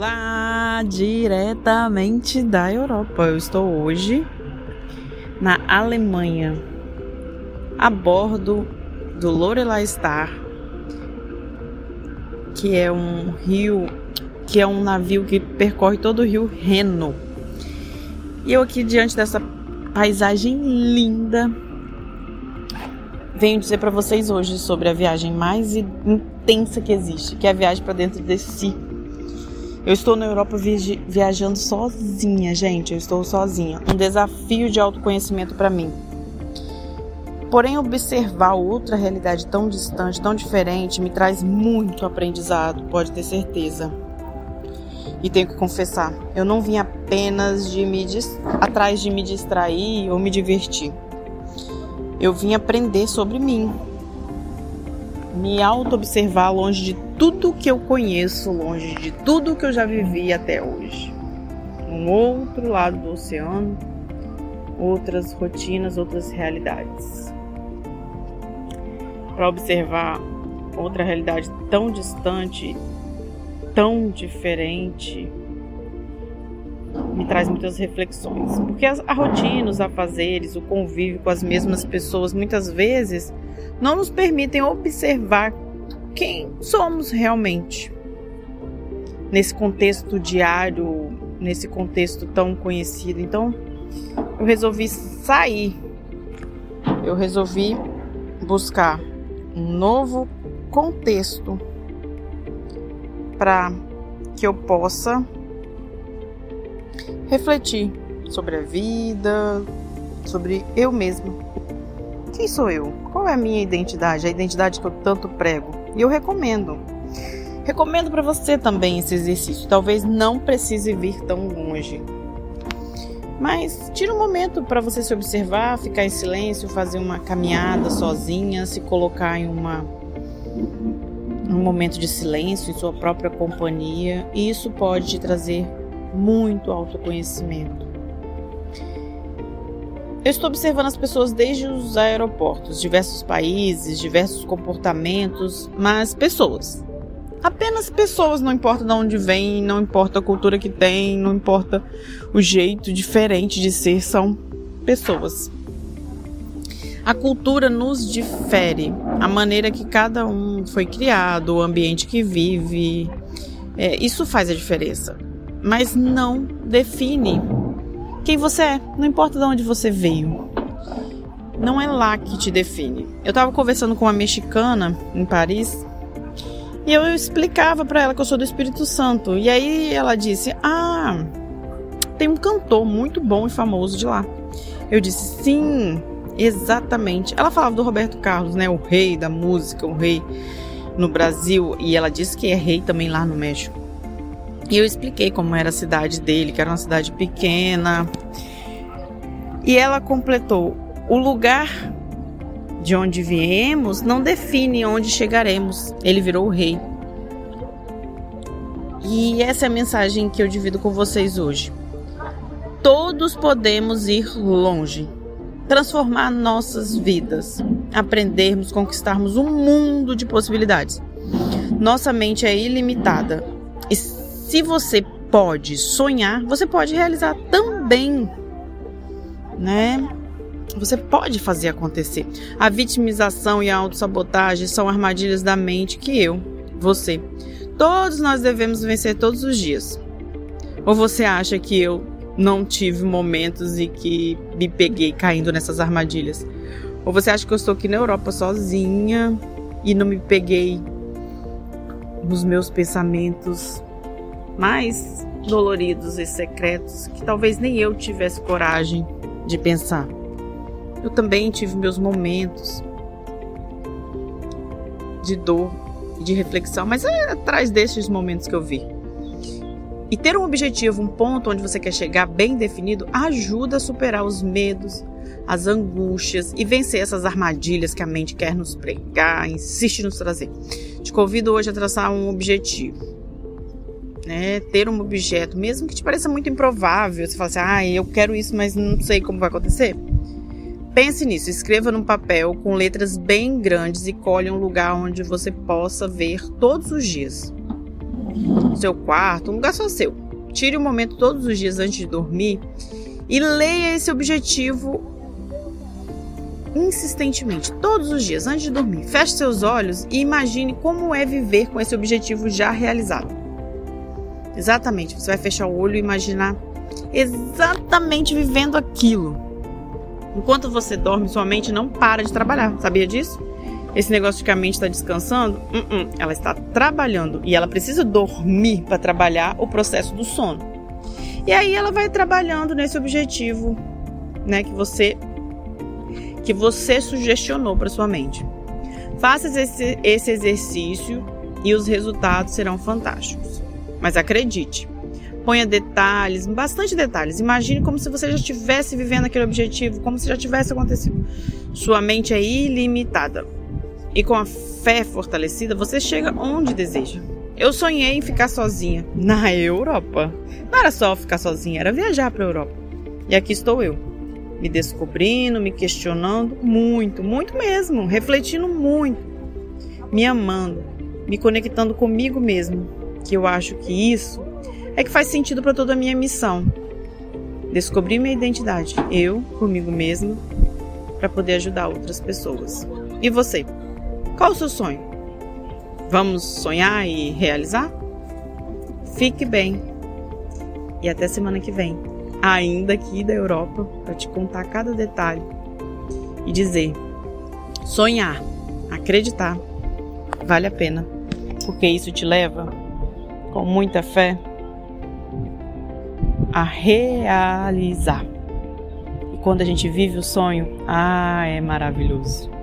Olá, diretamente da Europa. Eu estou hoje na Alemanha, a bordo do Lorelei Star, que é um rio, que é um navio que percorre todo o rio Reno. E eu aqui diante dessa paisagem linda, venho dizer para vocês hoje sobre a viagem mais intensa que existe, que é a viagem para dentro de si eu estou na Europa viajando sozinha, gente. Eu estou sozinha. Um desafio de autoconhecimento para mim. Porém, observar outra realidade tão distante, tão diferente, me traz muito aprendizado, pode ter certeza. E tenho que confessar, eu não vim apenas de me atrás de me distrair ou me divertir. Eu vim aprender sobre mim, me auto-observar longe de tudo que eu conheço, longe de tudo que eu já vivi até hoje. Um outro lado do oceano, outras rotinas, outras realidades. Para observar outra realidade tão distante, tão diferente, me traz muitas reflexões. Porque a rotina, os afazeres, o convívio com as mesmas pessoas, muitas vezes não nos permitem observar quem somos realmente. Nesse contexto diário, nesse contexto tão conhecido. Então, eu resolvi sair. Eu resolvi buscar um novo contexto para que eu possa refletir sobre a vida, sobre eu mesmo. Quem sou eu? Qual é a minha identidade? A identidade que eu tanto prego. E eu recomendo. Recomendo para você também esse exercício. Talvez não precise vir tão longe. Mas tira um momento para você se observar, ficar em silêncio, fazer uma caminhada sozinha, se colocar em uma um momento de silêncio em sua própria companhia, e isso pode te trazer muito autoconhecimento. Eu estou observando as pessoas desde os aeroportos, diversos países, diversos comportamentos, mas pessoas. Apenas pessoas, não importa de onde vem, não importa a cultura que tem, não importa o jeito diferente de ser, são pessoas. A cultura nos difere, a maneira que cada um foi criado, o ambiente que vive, é, isso faz a diferença. Mas não define quem você é, não importa de onde você veio. Não é lá que te define. Eu estava conversando com uma mexicana em Paris e eu explicava para ela que eu sou do Espírito Santo. E aí ela disse: "Ah, tem um cantor muito bom e famoso de lá". Eu disse: "Sim, exatamente". Ela falava do Roberto Carlos, né, o rei da música, o rei no Brasil, e ela disse que é rei também lá no México. E eu expliquei como era a cidade dele, que era uma cidade pequena. E ela completou: o lugar de onde viemos não define onde chegaremos. Ele virou o rei. E essa é a mensagem que eu divido com vocês hoje. Todos podemos ir longe, transformar nossas vidas, aprendermos, conquistarmos um mundo de possibilidades. Nossa mente é ilimitada e se você pode sonhar, você pode realizar também, né? Você pode fazer acontecer. A vitimização e a autossabotagem são armadilhas da mente que eu, você, todos nós devemos vencer todos os dias. Ou você acha que eu não tive momentos e que me peguei caindo nessas armadilhas? Ou você acha que eu estou aqui na Europa sozinha e não me peguei nos meus pensamentos mais doloridos e secretos que talvez nem eu tivesse coragem de pensar. Eu também tive meus momentos de dor e de reflexão, mas é atrás desses momentos que eu vi. E ter um objetivo, um ponto onde você quer chegar bem definido, ajuda a superar os medos, as angústias e vencer essas armadilhas que a mente quer nos pregar, insiste nos trazer. Te convido hoje a traçar um objetivo né, ter um objeto, mesmo que te pareça muito improvável, você fala assim, ah, eu quero isso, mas não sei como vai acontecer. Pense nisso, escreva num papel com letras bem grandes e colhe um lugar onde você possa ver todos os dias. seu quarto, um lugar só seu. Tire um momento todos os dias antes de dormir e leia esse objetivo insistentemente, todos os dias antes de dormir. Feche seus olhos e imagine como é viver com esse objetivo já realizado. Exatamente, você vai fechar o olho e imaginar exatamente vivendo aquilo. Enquanto você dorme, sua mente não para de trabalhar. Sabia disso? Esse negócio de que a mente está descansando, uh -uh, ela está trabalhando e ela precisa dormir para trabalhar o processo do sono. E aí ela vai trabalhando nesse objetivo, né, que você que você sugestionou para sua mente. Faça esse, esse exercício e os resultados serão fantásticos. Mas acredite, ponha detalhes, bastante detalhes. Imagine como se você já estivesse vivendo aquele objetivo, como se já tivesse acontecido. Sua mente é ilimitada. E com a fé fortalecida, você chega onde deseja. Eu sonhei em ficar sozinha na Europa. Não era só ficar sozinha, era viajar para a Europa. E aqui estou eu, me descobrindo, me questionando muito, muito mesmo, refletindo muito, me amando, me conectando comigo mesmo, que eu acho que isso é que faz sentido para toda a minha missão. Descobrir minha identidade, eu, comigo mesmo, para poder ajudar outras pessoas. E você? Qual o seu sonho? Vamos sonhar e realizar? Fique bem. E até semana que vem, ainda aqui da Europa, para te contar cada detalhe e dizer: sonhar, acreditar, vale a pena, porque isso te leva, com muita fé, a realizar. E quando a gente vive o sonho, ah, é maravilhoso.